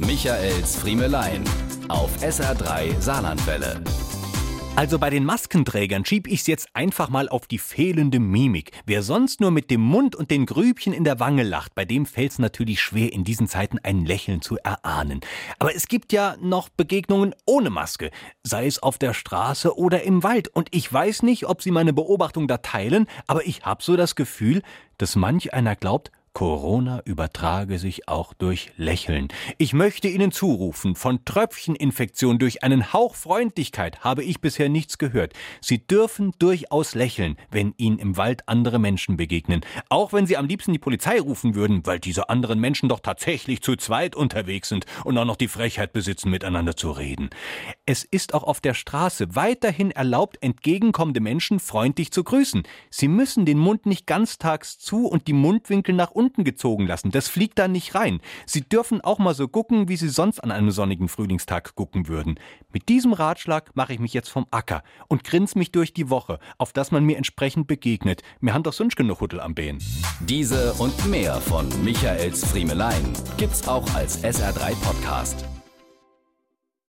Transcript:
Michaels Friemelein auf SR3 Saarlandwelle. Also bei den Maskenträgern schieb ich's jetzt einfach mal auf die fehlende Mimik. Wer sonst nur mit dem Mund und den Grübchen in der Wange lacht, bei dem fällt's natürlich schwer, in diesen Zeiten ein Lächeln zu erahnen. Aber es gibt ja noch Begegnungen ohne Maske, sei es auf der Straße oder im Wald. Und ich weiß nicht, ob Sie meine Beobachtung da teilen, aber ich hab so das Gefühl, dass manch einer glaubt, Corona übertrage sich auch durch Lächeln. Ich möchte Ihnen zurufen, von Tröpfcheninfektion durch einen Hauch Freundlichkeit habe ich bisher nichts gehört. Sie dürfen durchaus lächeln, wenn Ihnen im Wald andere Menschen begegnen. Auch wenn Sie am liebsten die Polizei rufen würden, weil diese anderen Menschen doch tatsächlich zu zweit unterwegs sind und auch noch die Frechheit besitzen, miteinander zu reden. Es ist auch auf der Straße weiterhin erlaubt, entgegenkommende Menschen freundlich zu grüßen. Sie müssen den Mund nicht ganztags zu und die Mundwinkel nach unten gezogen lassen. Das fliegt da nicht rein. Sie dürfen auch mal so gucken, wie Sie sonst an einem sonnigen Frühlingstag gucken würden. Mit diesem Ratschlag mache ich mich jetzt vom Acker und grins mich durch die Woche, auf dass man mir entsprechend begegnet. Mir haben doch sonst genug Huddel am Bein. Diese und mehr von Michaels Friemelein gibt's auch als SR3 Podcast.